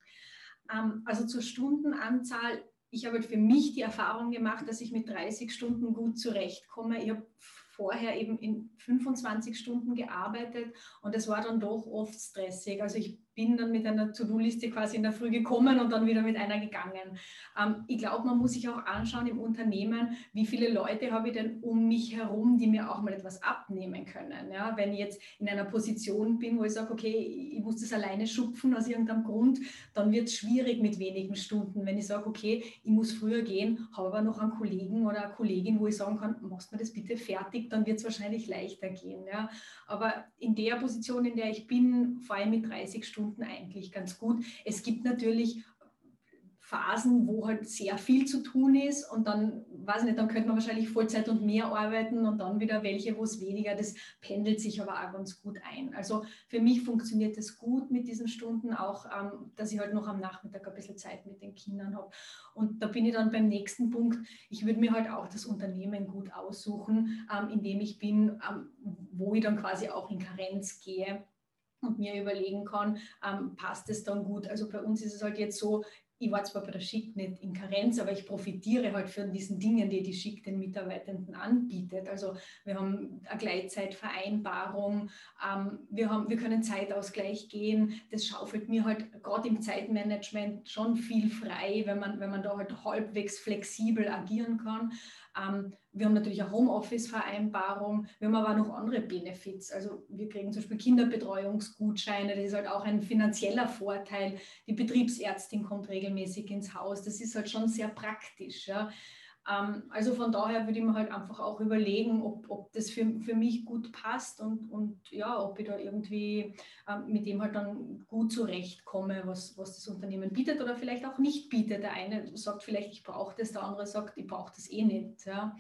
Ähm, also zur Stundenanzahl, ich habe halt für mich die Erfahrung gemacht, dass ich mit 30 Stunden gut zurechtkomme. Ich habe vorher eben in 25 Stunden gearbeitet und es war dann doch oft stressig. Also ich bin dann mit einer To-Do-Liste quasi in der Früh gekommen und dann wieder mit einer gegangen. Ähm, ich glaube, man muss sich auch anschauen im Unternehmen, wie viele Leute habe ich denn um mich herum, die mir auch mal etwas abnehmen können. Ja, wenn ich jetzt in einer Position bin, wo ich sage, okay, ich muss das alleine schupfen aus irgendeinem Grund, dann wird es schwierig mit wenigen Stunden. Wenn ich sage, okay, ich muss früher gehen, habe aber noch einen Kollegen oder eine Kollegin, wo ich sagen kann, machst du mir das bitte fertig, dann wird es wahrscheinlich leichter gehen. Ja. Aber in der Position, in der ich bin, vor allem mit 30 Stunden, Stunden eigentlich ganz gut. Es gibt natürlich Phasen, wo halt sehr viel zu tun ist und dann, weiß nicht, dann könnte man wahrscheinlich Vollzeit und mehr arbeiten und dann wieder welche, wo es weniger, das pendelt sich aber auch ganz gut ein. Also für mich funktioniert es gut mit diesen Stunden, auch, ähm, dass ich halt noch am Nachmittag ein bisschen Zeit mit den Kindern habe. Und da bin ich dann beim nächsten Punkt, ich würde mir halt auch das Unternehmen gut aussuchen, ähm, in dem ich bin, ähm, wo ich dann quasi auch in Karenz gehe und mir überlegen kann, ähm, passt es dann gut. Also bei uns ist es halt jetzt so, ich war zwar bei der Schick nicht in Karenz, aber ich profitiere halt von diesen Dingen, die die Schick den Mitarbeitenden anbietet. Also wir haben eine Gleitzeitvereinbarung, ähm, wir, haben, wir können Zeitausgleich gehen. Das schaufelt mir halt gerade im Zeitmanagement schon viel frei, wenn man, wenn man da halt halbwegs flexibel agieren kann. Ähm, wir haben natürlich eine Homeoffice-Vereinbarung, wir haben aber noch andere Benefits. Also wir kriegen zum Beispiel Kinderbetreuungsgutscheine, das ist halt auch ein finanzieller Vorteil. Die Betriebsärztin kommt regelmäßig ins Haus, das ist halt schon sehr praktisch. Ja. Ähm, also von daher würde ich mir halt einfach auch überlegen, ob, ob das für, für mich gut passt und, und ja, ob ich da irgendwie ähm, mit dem halt dann gut zurechtkomme, was, was das Unternehmen bietet oder vielleicht auch nicht bietet. Der eine sagt vielleicht, ich brauche das, der andere sagt, ich brauche das eh nicht. Ja.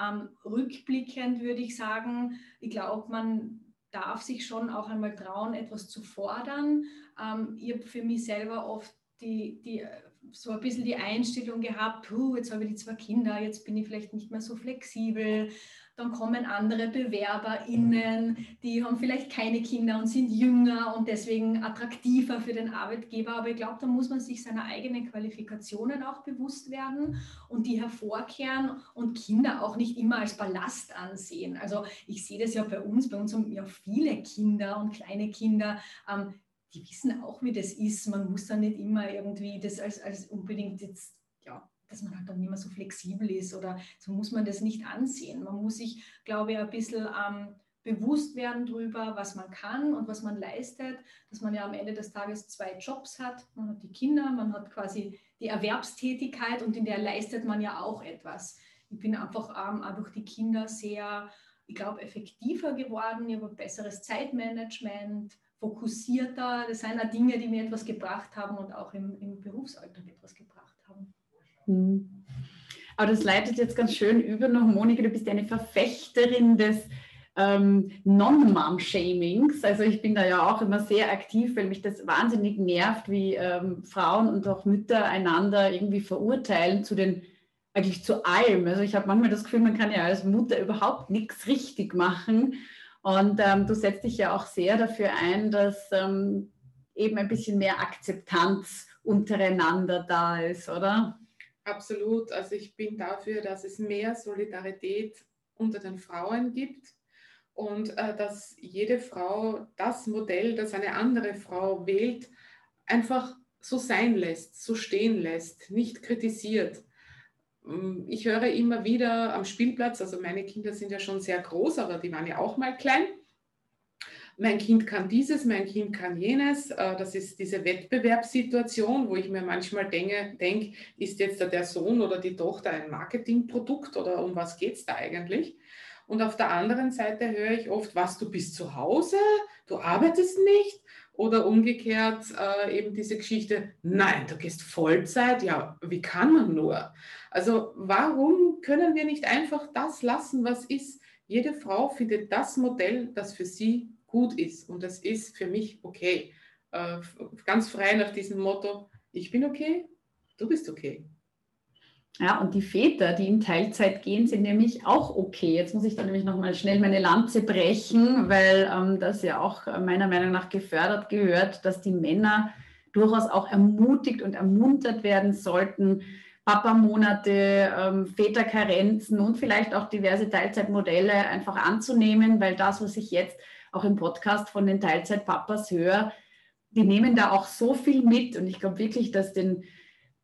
Ähm, rückblickend würde ich sagen, ich glaube, man darf sich schon auch einmal trauen, etwas zu fordern. Ich habe für mich selber oft die, die so ein bisschen die Einstellung gehabt, jetzt habe ich die zwei Kinder, jetzt bin ich vielleicht nicht mehr so flexibel. Dann kommen andere BewerberInnen, die haben vielleicht keine Kinder und sind jünger und deswegen attraktiver für den Arbeitgeber. Aber ich glaube, da muss man sich seiner eigenen Qualifikationen auch bewusst werden und die hervorkehren und Kinder auch nicht immer als Ballast ansehen. Also ich sehe das ja bei uns, bei uns haben ja viele Kinder und kleine Kinder. Ähm, die wissen auch, wie das ist. Man muss dann nicht immer irgendwie das als, als unbedingt jetzt, ja, dass man halt dann nicht mehr so flexibel ist oder so muss man das nicht ansehen. Man muss sich, glaube ich, ein bisschen ähm, bewusst werden darüber, was man kann und was man leistet, dass man ja am Ende des Tages zwei Jobs hat. Man hat die Kinder, man hat quasi die Erwerbstätigkeit und in der leistet man ja auch etwas. Ich bin einfach ähm, auch durch die Kinder sehr, ich glaube, effektiver geworden. Ich habe ein besseres Zeitmanagement, fokussierter. Das sind auch Dinge, die mir etwas gebracht haben und auch im, im Berufsalltag etwas gebracht haben. Mhm. Aber das leitet jetzt ganz schön über noch, Monika, du bist eine Verfechterin des ähm, Non-Mom-Shamings. Also ich bin da ja auch immer sehr aktiv, weil mich das wahnsinnig nervt, wie ähm, Frauen und auch Mütter einander irgendwie verurteilen zu den eigentlich zu allem. Also ich habe manchmal das Gefühl, man kann ja als Mutter überhaupt nichts richtig machen. Und ähm, du setzt dich ja auch sehr dafür ein, dass ähm, eben ein bisschen mehr Akzeptanz untereinander da ist, oder? Absolut. Also ich bin dafür, dass es mehr Solidarität unter den Frauen gibt und äh, dass jede Frau das Modell, das eine andere Frau wählt, einfach so sein lässt, so stehen lässt, nicht kritisiert. Mm, ich höre immer wieder am Spielplatz, also meine Kinder sind ja schon sehr groß, aber die waren ja auch mal klein mein Kind kann dieses, mein Kind kann jenes. Äh, das ist diese Wettbewerbssituation, wo ich mir manchmal denke, denk, ist jetzt der Sohn oder die Tochter ein Marketingprodukt oder um was geht es da eigentlich? Und auf der anderen Seite höre ich oft, was, du bist zu Hause, du arbeitest nicht. Oder umgekehrt äh, eben diese Geschichte, nein, du gehst Vollzeit, ja, wie kann man nur? Also warum können wir nicht einfach das lassen, was ist? Jede Frau findet das Modell, das für sie gut ist. Und das ist für mich okay. Äh, ganz frei nach diesem Motto, ich bin okay, du bist okay. Ja, und die Väter, die in Teilzeit gehen, sind nämlich auch okay. Jetzt muss ich da nämlich nochmal schnell meine Lanze brechen, weil ähm, das ja auch meiner Meinung nach gefördert gehört, dass die Männer durchaus auch ermutigt und ermuntert werden sollten, Papa-Monate, ähm, Väterkarenzen und vielleicht auch diverse Teilzeitmodelle einfach anzunehmen, weil das, was ich jetzt auch im Podcast von den Teilzeitpapas höre, die nehmen da auch so viel mit. Und ich glaube wirklich, dass den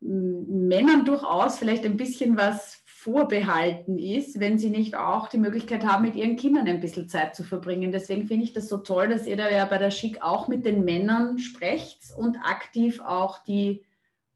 Männern durchaus vielleicht ein bisschen was vorbehalten ist, wenn sie nicht auch die Möglichkeit haben, mit ihren Kindern ein bisschen Zeit zu verbringen. Deswegen finde ich das so toll, dass ihr da ja bei der Schick auch mit den Männern sprecht und aktiv auch die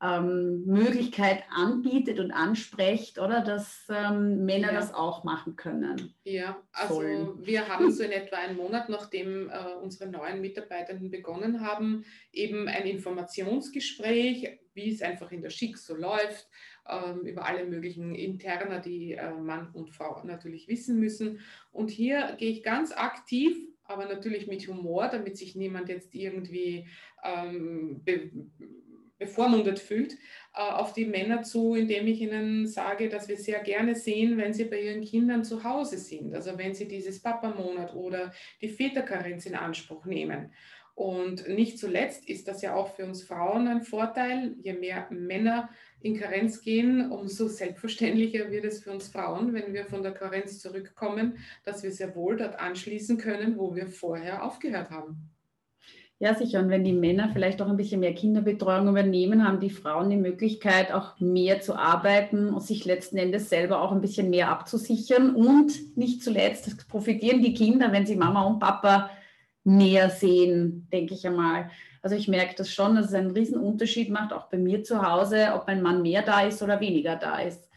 ähm, Möglichkeit anbietet und anspricht, oder dass ähm, Männer ja. das auch machen können. Ja, also sollen. wir haben so in etwa einen Monat, nachdem äh, unsere neuen Mitarbeitenden begonnen haben, eben ein Informationsgespräch, wie es einfach in der Schick so läuft, ähm, über alle möglichen Interner, die äh, Mann und Frau natürlich wissen müssen. Und hier gehe ich ganz aktiv aber natürlich mit Humor, damit sich niemand jetzt irgendwie ähm, bevormundet fühlt, äh, auf die Männer zu, indem ich ihnen sage, dass wir sehr gerne sehen, wenn sie bei ihren Kindern zu Hause sind. Also wenn sie dieses Papa-Monat oder die Väterkarenz in Anspruch nehmen. Und nicht zuletzt ist das ja auch für uns Frauen ein Vorteil. Je mehr Männer in Karenz gehen, umso selbstverständlicher wird es für uns Frauen, wenn wir von der Karenz zurückkommen, dass wir sehr wohl dort anschließen können, wo wir vorher aufgehört haben. Ja, sicher. Und wenn die Männer vielleicht auch ein bisschen mehr Kinderbetreuung übernehmen, haben die Frauen die Möglichkeit, auch mehr zu arbeiten und sich letzten Endes selber auch ein bisschen mehr abzusichern. Und nicht zuletzt profitieren die Kinder, wenn sie Mama und Papa näher sehen, denke ich einmal. Also ich merke das schon, dass es einen riesen Unterschied macht, auch bei mir zu Hause, ob mein Mann mehr da ist oder weniger da ist.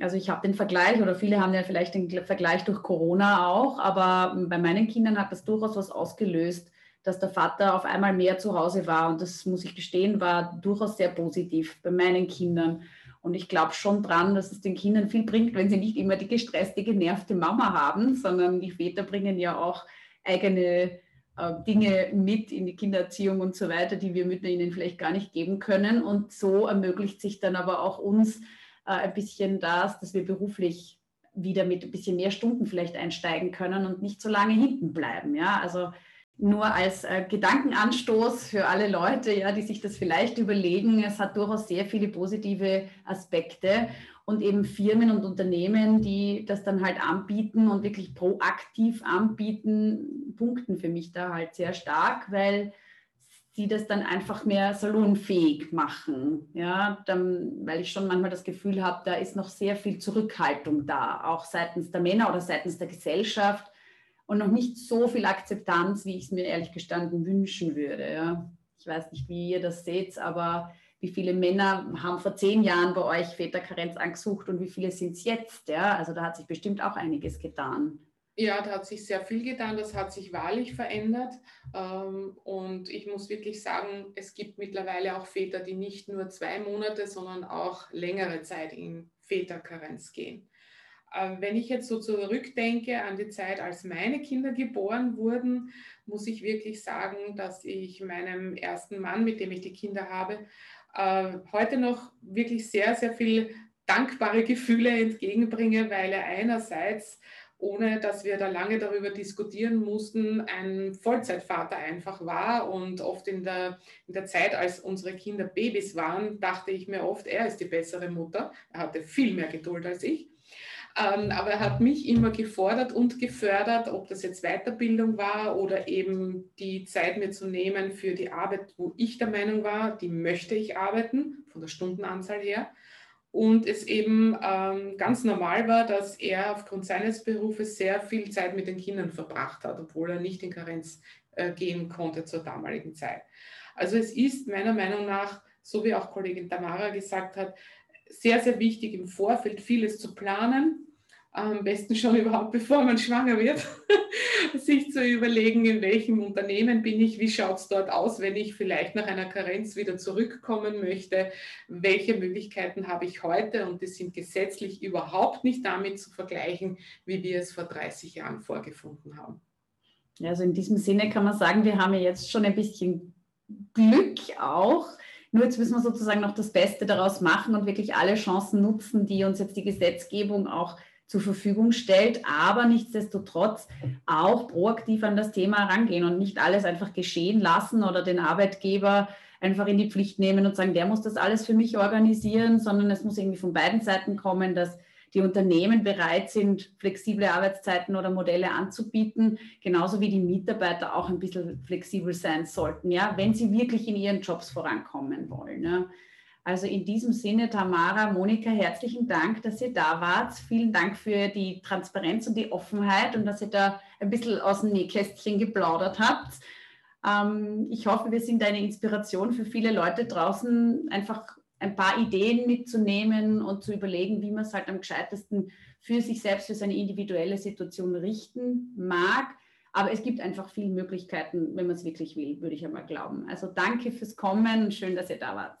Also ich habe den Vergleich oder viele haben ja vielleicht den Vergleich durch Corona auch, aber bei meinen Kindern hat das durchaus was ausgelöst, dass der Vater auf einmal mehr zu Hause war. Und das muss ich gestehen, war durchaus sehr positiv bei meinen Kindern. Und ich glaube schon dran, dass es den Kindern viel bringt, wenn sie nicht immer die gestresste, genervte Mama haben, sondern die Väter bringen ja auch eigene äh, Dinge mit in die Kindererziehung und so weiter, die wir Mütter ihnen vielleicht gar nicht geben können. Und so ermöglicht sich dann aber auch uns äh, ein bisschen das, dass wir beruflich wieder mit ein bisschen mehr Stunden vielleicht einsteigen können und nicht so lange hinten bleiben. Ja, also nur als äh, Gedankenanstoß für alle Leute, ja, die sich das vielleicht überlegen. Es hat durchaus sehr viele positive Aspekte und eben Firmen und Unternehmen, die das dann halt anbieten und wirklich proaktiv anbieten, punkten für mich da halt sehr stark, weil sie das dann einfach mehr salonfähig machen. Ja, dann, weil ich schon manchmal das Gefühl habe, da ist noch sehr viel Zurückhaltung da, auch seitens der Männer oder seitens der Gesellschaft und noch nicht so viel Akzeptanz, wie ich es mir ehrlich gestanden wünschen würde. Ja. Ich weiß nicht, wie ihr das seht, aber wie viele Männer haben vor zehn Jahren bei euch Väterkarenz angesucht und wie viele sind es jetzt? Ja? Also da hat sich bestimmt auch einiges getan. Ja, da hat sich sehr viel getan, das hat sich wahrlich verändert. Ähm, und ich muss wirklich sagen, es gibt mittlerweile auch Väter, die nicht nur zwei Monate, sondern auch längere Zeit in Väterkarenz gehen. Ähm, wenn ich jetzt so zurückdenke an die Zeit, als meine Kinder geboren wurden, muss ich wirklich sagen, dass ich meinem ersten Mann, mit dem ich die Kinder habe, äh, heute noch wirklich sehr, sehr viel dankbare Gefühle entgegenbringe, weil er einerseits ohne dass wir da lange darüber diskutieren mussten, ein Vollzeitvater einfach war. Und oft in der, in der Zeit, als unsere Kinder Babys waren, dachte ich mir oft, er ist die bessere Mutter. Er hatte viel mehr Geduld als ich. Ähm, aber er hat mich immer gefordert und gefördert, ob das jetzt Weiterbildung war oder eben die Zeit mir zu nehmen für die Arbeit, wo ich der Meinung war, die möchte ich arbeiten, von der Stundenanzahl her und es eben ähm, ganz normal war, dass er aufgrund seines Berufes sehr viel Zeit mit den Kindern verbracht hat, obwohl er nicht in Karenz äh, gehen konnte zur damaligen Zeit. Also es ist meiner Meinung nach, so wie auch Kollegin Tamara gesagt hat, sehr, sehr wichtig im Vorfeld vieles zu planen, am besten schon überhaupt, bevor man schwanger wird, sich zu überlegen, in welchem Unternehmen bin ich, wie schaut es dort aus, wenn ich vielleicht nach einer Karenz wieder zurückkommen möchte, welche Möglichkeiten habe ich heute und die sind gesetzlich überhaupt nicht damit zu vergleichen, wie wir es vor 30 Jahren vorgefunden haben. Also in diesem Sinne kann man sagen, wir haben ja jetzt schon ein bisschen Glück auch. Nur jetzt müssen wir sozusagen noch das Beste daraus machen und wirklich alle Chancen nutzen, die uns jetzt die Gesetzgebung auch zur Verfügung stellt, aber nichtsdestotrotz auch proaktiv an das Thema herangehen und nicht alles einfach geschehen lassen oder den Arbeitgeber einfach in die Pflicht nehmen und sagen, der muss das alles für mich organisieren, sondern es muss irgendwie von beiden Seiten kommen, dass die Unternehmen bereit sind, flexible Arbeitszeiten oder Modelle anzubieten, genauso wie die Mitarbeiter auch ein bisschen flexibel sein sollten, ja, wenn sie wirklich in ihren Jobs vorankommen wollen. Ja. Also in diesem Sinne, Tamara, Monika, herzlichen Dank, dass ihr da wart. Vielen Dank für die Transparenz und die Offenheit und dass ihr da ein bisschen aus dem Nähkästchen geplaudert habt. Ähm, ich hoffe, wir sind eine Inspiration für viele Leute draußen, einfach ein paar Ideen mitzunehmen und zu überlegen, wie man es halt am gescheitesten für sich selbst, für seine individuelle Situation richten mag. Aber es gibt einfach viele Möglichkeiten, wenn man es wirklich will, würde ich einmal glauben. Also danke fürs Kommen schön, dass ihr da wart.